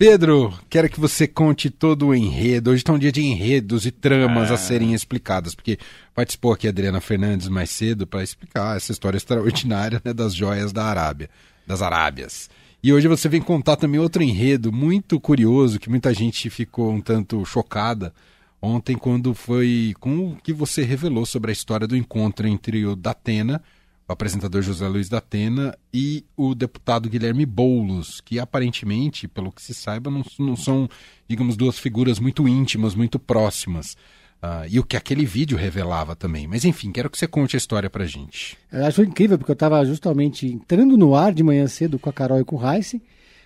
Pedro, quero que você conte todo o enredo. Hoje está um dia de enredos e tramas a serem explicadas, porque participou aqui a Adriana Fernandes mais cedo para explicar essa história extraordinária né, das joias da Arábia, das Arábias. E hoje você vem contar também outro enredo muito curioso, que muita gente ficou um tanto chocada ontem quando foi com o que você revelou sobre a história do encontro entre o Datena o apresentador José Luiz da Atena e o deputado Guilherme Boulos, que aparentemente, pelo que se saiba, não, não são, digamos, duas figuras muito íntimas, muito próximas. Uh, e o que aquele vídeo revelava também. Mas enfim, quero que você conte a história pra gente. Eu acho incrível, porque eu estava justamente entrando no ar de manhã cedo com a Carol e com o Heisen.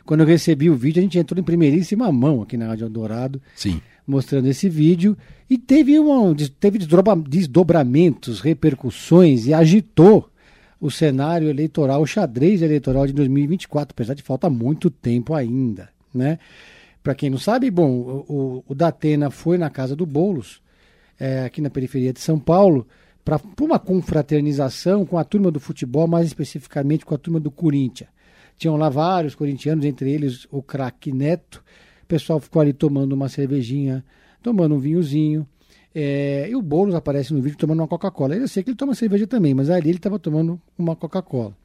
Quando eu recebi o vídeo, a gente entrou em primeiríssima mão aqui na Rádio Dourado. Sim. Mostrando esse vídeo. E teve, uma, teve desdobramentos, repercussões e agitou o cenário eleitoral, o xadrez eleitoral de 2024, apesar de falta muito tempo ainda, né? Para quem não sabe, bom, o, o Datena foi na casa do Bolos, é, aqui na periferia de São Paulo, para uma confraternização com a turma do futebol, mais especificamente com a turma do Corinthians. Tinham lá vários corintianos, entre eles o craque Neto. O pessoal ficou ali tomando uma cervejinha, tomando um vinhozinho. É, e o Boulos aparece no vídeo tomando uma Coca-Cola. Eu sei que ele toma cerveja também, mas ali ele estava tomando uma Coca-Cola.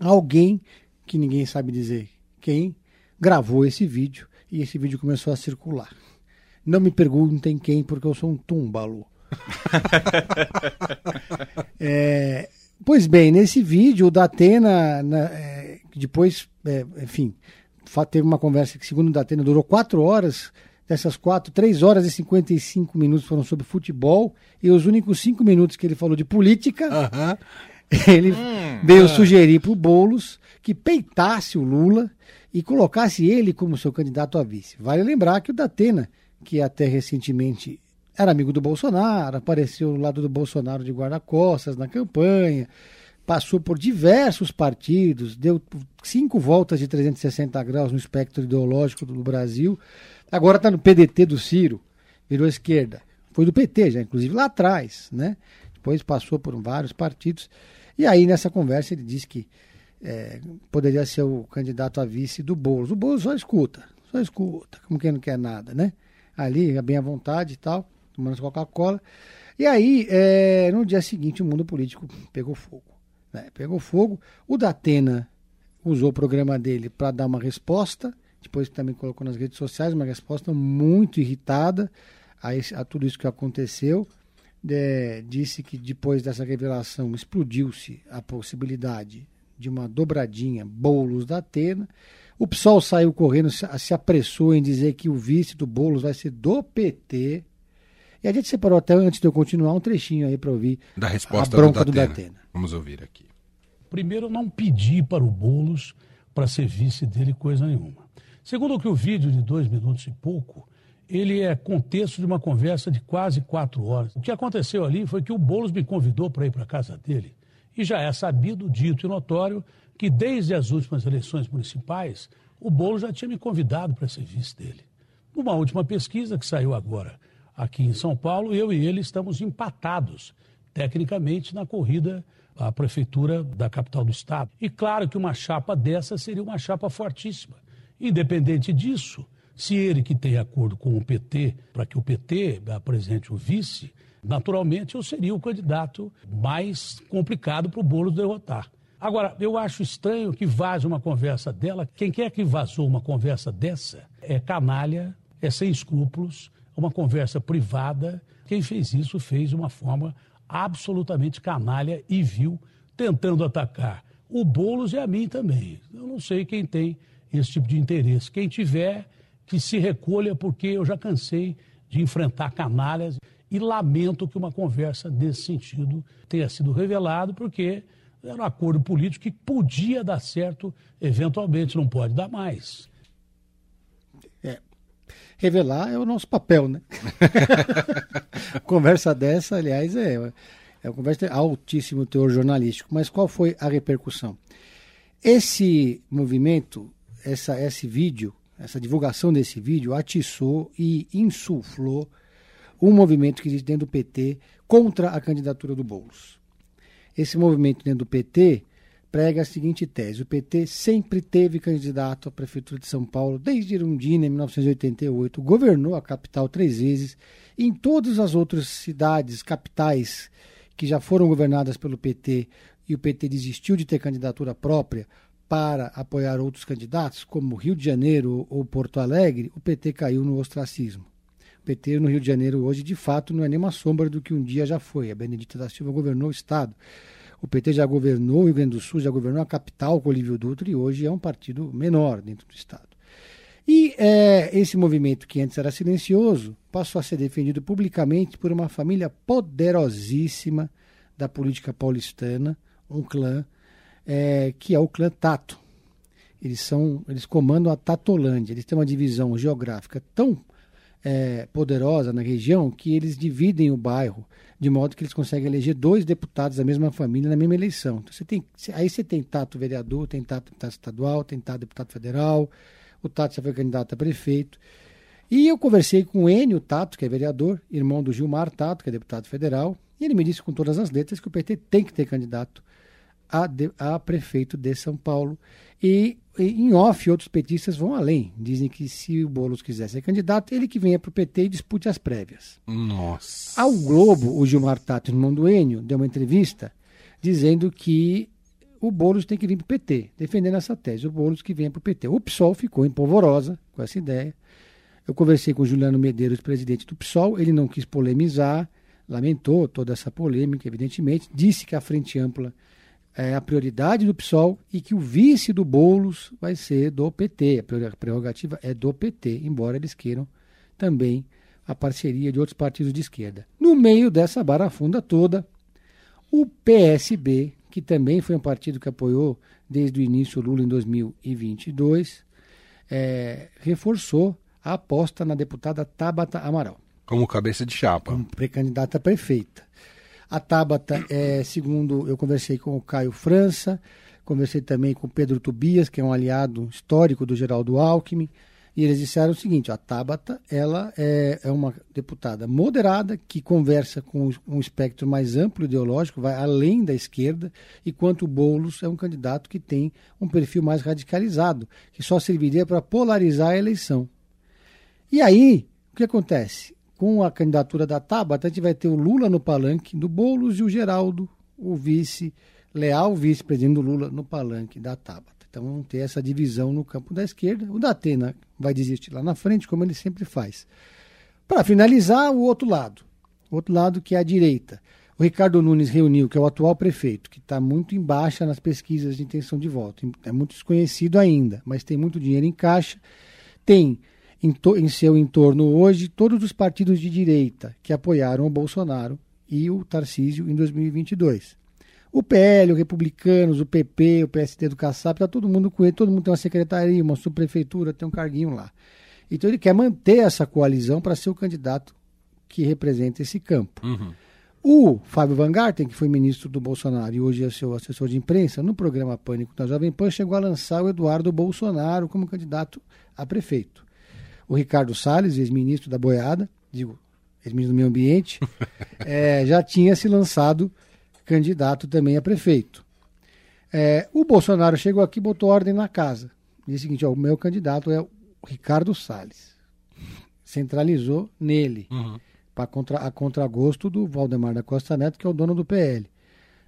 Alguém, que ninguém sabe dizer quem, gravou esse vídeo e esse vídeo começou a circular. Não me perguntem quem, porque eu sou um túmbalo. é, pois bem, nesse vídeo, o Datena, na, é, depois, é, enfim, teve uma conversa que, segundo o Datena, durou quatro horas Dessas quatro, três horas e 55 minutos foram sobre futebol e os únicos cinco minutos que ele falou de política, ele hum, veio uh. sugerir para o Boulos que peitasse o Lula e colocasse ele como seu candidato a vice. Vale lembrar que o Datena, que até recentemente era amigo do Bolsonaro, apareceu no lado do Bolsonaro de guarda-costas na campanha, passou por diversos partidos, deu cinco voltas de 360 graus no espectro ideológico do Brasil Agora está no PDT do Ciro, virou esquerda. Foi do PT já, inclusive lá atrás, né? Depois passou por vários partidos. E aí, nessa conversa, ele disse que é, poderia ser o candidato a vice do Boulos. O Boulos só escuta, só escuta, como quem não quer nada, né? Ali, é bem à vontade e tal, tomando Coca-Cola. E aí, é, no dia seguinte, o mundo político pegou fogo. Né? Pegou fogo. O Datena usou o programa dele para dar uma resposta depois também colocou nas redes sociais uma resposta muito irritada a, esse, a tudo isso que aconteceu. É, disse que depois dessa revelação explodiu-se a possibilidade de uma dobradinha Boulos da Atena. O PSOL saiu correndo, se, se apressou em dizer que o vice do Boulos vai ser do PT. E a gente separou até antes de eu continuar um trechinho aí para ouvir da resposta a bronca do Datena. do Datena. Vamos ouvir aqui. Primeiro, eu não pedi para o Boulos para ser vice dele coisa nenhuma. Segundo que o vídeo de dois minutos e pouco, ele é contexto de uma conversa de quase quatro horas. O que aconteceu ali foi que o Boulos me convidou para ir para a casa dele. E já é sabido, dito e notório, que desde as últimas eleições municipais, o Boulos já tinha me convidado para ser vice dele. Numa última pesquisa que saiu agora aqui em São Paulo, eu e ele estamos empatados, tecnicamente, na corrida à prefeitura da capital do estado. E claro que uma chapa dessa seria uma chapa fortíssima Independente disso, se ele que tem acordo com o PT para que o PT apresente o vice, naturalmente eu seria o candidato mais complicado para o Boulos derrotar. Agora, eu acho estranho que vaze uma conversa dela. Quem quer que vazou uma conversa dessa é canalha, é sem escrúpulos, é uma conversa privada. Quem fez isso fez de uma forma absolutamente canalha e vil, tentando atacar o Boulos e a mim também. Eu não sei quem tem esse tipo de interesse. Quem tiver, que se recolha, porque eu já cansei de enfrentar canalhas e lamento que uma conversa desse sentido tenha sido revelado, porque era um acordo político que podia dar certo, eventualmente, não pode dar mais. Revelar é o nosso papel, né? conversa dessa, aliás, é, é uma conversa de altíssimo teor jornalístico. Mas qual foi a repercussão? Esse movimento essa, esse vídeo, essa divulgação desse vídeo, atiçou e insuflou um movimento que existe dentro do PT contra a candidatura do Boulos. Esse movimento dentro do PT prega a seguinte tese: o PT sempre teve candidato à prefeitura de São Paulo desde Irundina, em 1988, governou a capital três vezes. Em todas as outras cidades, capitais que já foram governadas pelo PT e o PT desistiu de ter candidatura própria para apoiar outros candidatos, como Rio de Janeiro ou Porto Alegre, o PT caiu no ostracismo. O PT no Rio de Janeiro hoje, de fato, não é nem uma sombra do que um dia já foi. A Benedita da Silva governou o Estado. O PT já governou o Rio Grande do Sul, já governou a capital com Olívio Dutra e hoje é um partido menor dentro do Estado. E é, esse movimento, que antes era silencioso, passou a ser defendido publicamente por uma família poderosíssima da política paulistana, um clã, é, que é o clã Tato. Eles são, eles comandam a Tatolândia. Eles têm uma divisão geográfica tão é, poderosa na região que eles dividem o bairro de modo que eles conseguem eleger dois deputados da mesma família na mesma eleição. Então, você tem, aí você tem Tato vereador, tem Tato deputado estadual, tem Tato deputado federal, o Tato já foi candidato a prefeito. E eu conversei com o Enio Tato, que é vereador, irmão do Gilmar Tato, que é deputado federal, e ele me disse com todas as letras que o PT tem que ter candidato a, de, a prefeito de São Paulo. E, em off, outros petistas vão além. Dizem que se o Boulos quiser ser candidato, ele que venha para o PT e dispute as prévias. Nossa. Ao Globo, o Gilmar Tato, irmão do Enio, deu uma entrevista dizendo que o Boulos tem que vir para o PT, defendendo essa tese. O Boulos que venha para o PT. O PSOL ficou empolvorosa com essa ideia. Eu conversei com o Juliano Medeiros, presidente do PSOL, ele não quis polemizar, lamentou toda essa polêmica, evidentemente, disse que a Frente Ampla é a prioridade do PSOL e que o vice do Boulos vai ser do PT. A prerrogativa é do PT, embora eles queiram também a parceria de outros partidos de esquerda. No meio dessa barafunda toda, o PSB, que também foi um partido que apoiou desde o início Lula em 2022, é, reforçou a aposta na deputada Tabata Amaral. Como cabeça de chapa. Como pré-candidata prefeita. A Tabata, é, segundo eu conversei com o Caio França, conversei também com o Pedro Tobias, que é um aliado histórico do Geraldo Alckmin, e eles disseram o seguinte: a Tabata ela é, é uma deputada moderada que conversa com um espectro mais amplo ideológico, vai além da esquerda, enquanto o Boulos é um candidato que tem um perfil mais radicalizado, que só serviria para polarizar a eleição. E aí, o que acontece? Com a candidatura da Tabata, a gente vai ter o Lula no palanque do Boulos e o Geraldo, o vice, leal vice-presidente do Lula no palanque da Tabata. Então vamos ter essa divisão no campo da esquerda. O Datena vai desistir lá na frente, como ele sempre faz. Para finalizar, o outro lado. O outro lado que é a direita. O Ricardo Nunes reuniu, que é o atual prefeito, que está muito em baixa nas pesquisas de intenção de voto. É muito desconhecido ainda, mas tem muito dinheiro em caixa. Tem em, em seu entorno hoje todos os partidos de direita que apoiaram o Bolsonaro e o Tarcísio em 2022. O PL, os republicanos, o PP, o PSD do Kassab, está todo mundo com ele, todo mundo tem uma secretaria, uma subprefeitura, tem um carguinho lá. Então ele quer manter essa coalizão para ser o candidato que representa esse campo. Uhum. O Fábio Van Garten, que foi ministro do Bolsonaro e hoje é seu assessor de imprensa, no programa Pânico da Jovem Pan, chegou a lançar o Eduardo Bolsonaro como candidato a prefeito o Ricardo Salles, ex-ministro da Boiada, digo, ex-ministro do Meio Ambiente, é, já tinha se lançado candidato também a prefeito. É, o Bolsonaro chegou aqui e botou ordem na casa. Disse o seguinte: ó, o meu candidato é o Ricardo Salles. Centralizou nele, uhum. para contra, a contragosto do Valdemar da Costa Neto, que é o dono do PL.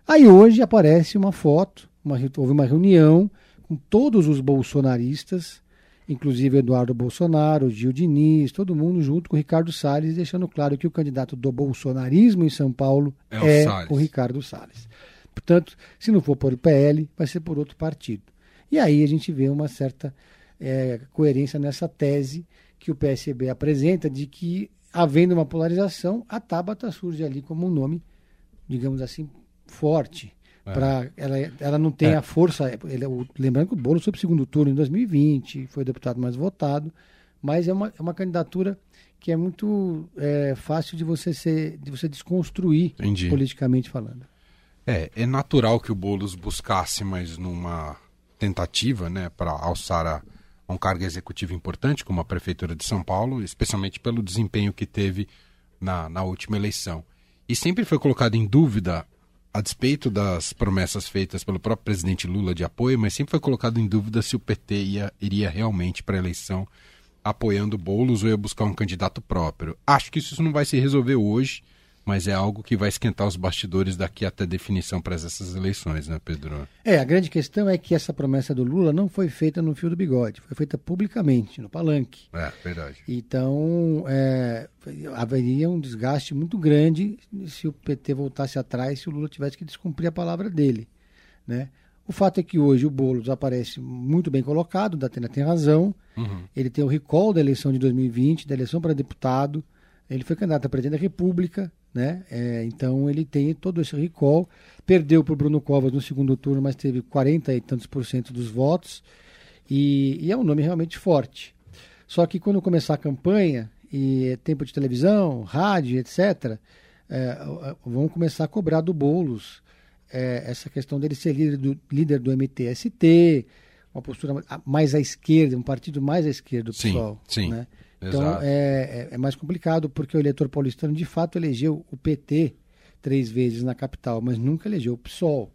Aí hoje aparece uma foto, uma, houve uma reunião com todos os bolsonaristas inclusive Eduardo Bolsonaro, Gil Diniz, todo mundo junto com o Ricardo Salles, deixando claro que o candidato do bolsonarismo em São Paulo é, é o, o, Ricardo Salles. Portanto, se não for por PL, vai ser por outro partido. E aí a gente vê uma certa é, coerência nessa tese que o PSB apresenta de que, havendo uma polarização, a Tabata surge ali como um nome, digamos assim, forte é. Pra, ela, ela não tem é. a força. Ele, o, lembrando que o Boulos foi para o segundo turno em 2020, foi o deputado mais votado, mas é uma, é uma candidatura que é muito é, fácil de você ser, de você desconstruir Entendi. politicamente falando. É, é natural que o Boulos buscasse, mas numa tentativa, né, para alçar a, a um cargo executivo importante, como a prefeitura de São Paulo, especialmente pelo desempenho que teve na, na última eleição. E sempre foi colocado em dúvida a despeito das promessas feitas pelo próprio presidente Lula de apoio, mas sempre foi colocado em dúvida se o PT ia, iria realmente para a eleição apoiando Boulos ou ia buscar um candidato próprio. Acho que isso não vai se resolver hoje, mas é algo que vai esquentar os bastidores daqui até definição para essas eleições, né, Pedro? É, a grande questão é que essa promessa do Lula não foi feita no fio do bigode, foi feita publicamente, no palanque. É, verdade. Então, é, haveria um desgaste muito grande se o PT voltasse atrás, se o Lula tivesse que descumprir a palavra dele, né? O fato é que hoje o Boulos aparece muito bem colocado, o Datena tem razão. Uhum. Ele tem o recall da eleição de 2020, da eleição para deputado. Ele foi candidato a presidente da República, né? É, então ele tem todo esse recall. Perdeu para o Bruno Covas no segundo turno, mas teve 40 e tantos por cento dos votos. E, e, é um nome realmente forte. Só que quando começar a campanha, e tempo de televisão, rádio, etc., é, vão começar a cobrar do Boulos é, essa questão dele ser líder do, líder do MTST, uma postura mais à esquerda, um partido mais à esquerda do. Sim, sim. Né? Então é, é, é, mais complicado porque o eleitor paulistano de fato elegeu o PT três vezes na capital, mas nunca elegeu o PSOL.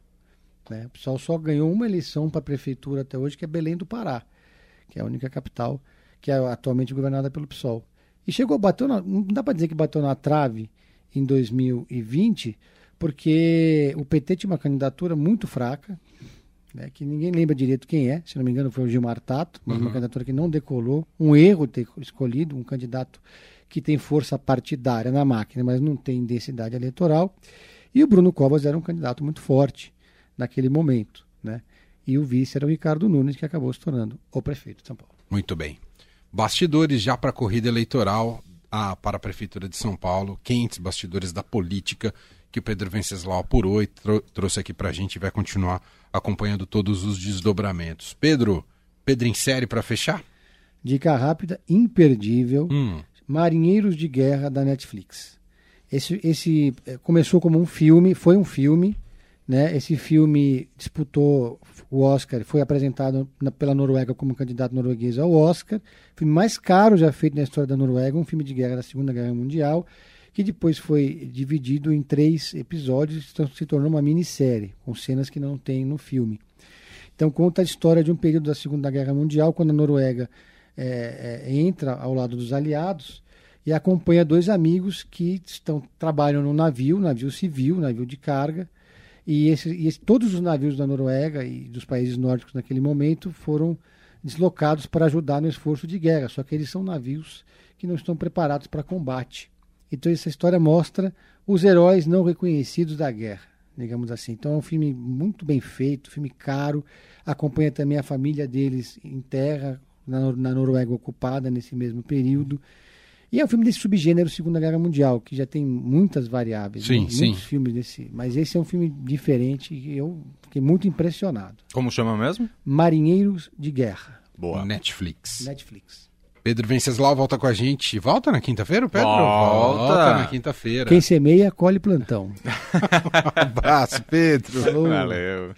Né? O PSOL só ganhou uma eleição para a prefeitura até hoje, que é Belém do Pará, que é a única capital que é atualmente governada pelo PSOL. E chegou, bateu na, não dá para dizer que bateu na trave em 2020, porque o PT tinha uma candidatura muito fraca, né, que ninguém lembra direito quem é, se não me engano foi o Gilmar Tato, mas uhum. uma candidatura que não decolou, um erro ter escolhido um candidato que tem força partidária na máquina, mas não tem densidade eleitoral, e o Bruno Covas era um candidato muito forte naquele momento, né? E o vice era o Ricardo Nunes, que acabou se tornando o prefeito de São Paulo. Muito bem. Bastidores já para a corrida eleitoral a, para a Prefeitura de São Paulo, quentes bastidores da política que o Pedro Venceslau apurou e trou trouxe aqui para a gente e vai continuar acompanhando todos os desdobramentos. Pedro, Pedro em série para fechar? Dica rápida, imperdível, hum. Marinheiros de Guerra da Netflix. Esse, esse eh, começou como um filme, foi um filme, né? Esse filme disputou o Oscar, foi apresentado na, pela Noruega como candidato norueguês ao Oscar. Filme mais caro já feito na história da Noruega, um filme de guerra da Segunda Guerra Mundial que depois foi dividido em três episódios e se tornou uma minissérie, com cenas que não tem no filme. Então conta a história de um período da Segunda Guerra Mundial, quando a Noruega é, é, entra ao lado dos aliados e acompanha dois amigos que estão trabalham no navio, navio civil, navio de carga, e, esse, e esse, todos os navios da Noruega e dos países nórdicos naquele momento foram deslocados para ajudar no esforço de guerra, só que eles são navios que não estão preparados para combate. Então essa história mostra os heróis não reconhecidos da guerra, digamos assim. Então é um filme muito bem feito, filme caro, acompanha também a família deles em terra, na, na Noruega ocupada nesse mesmo período. E é um filme desse subgênero Segunda Guerra Mundial, que já tem muitas variáveis. Sim, né? sim. Muitos filmes desse. Mas esse é um filme diferente e eu fiquei muito impressionado. Como chama mesmo? Marinheiros de Guerra. Boa. Netflix. Netflix. Pedro Venceslau volta com a gente. Volta na quinta-feira, Pedro? Volta, volta na quinta-feira. Quem semeia, colhe plantão. um abraço, Pedro. Falou. Valeu.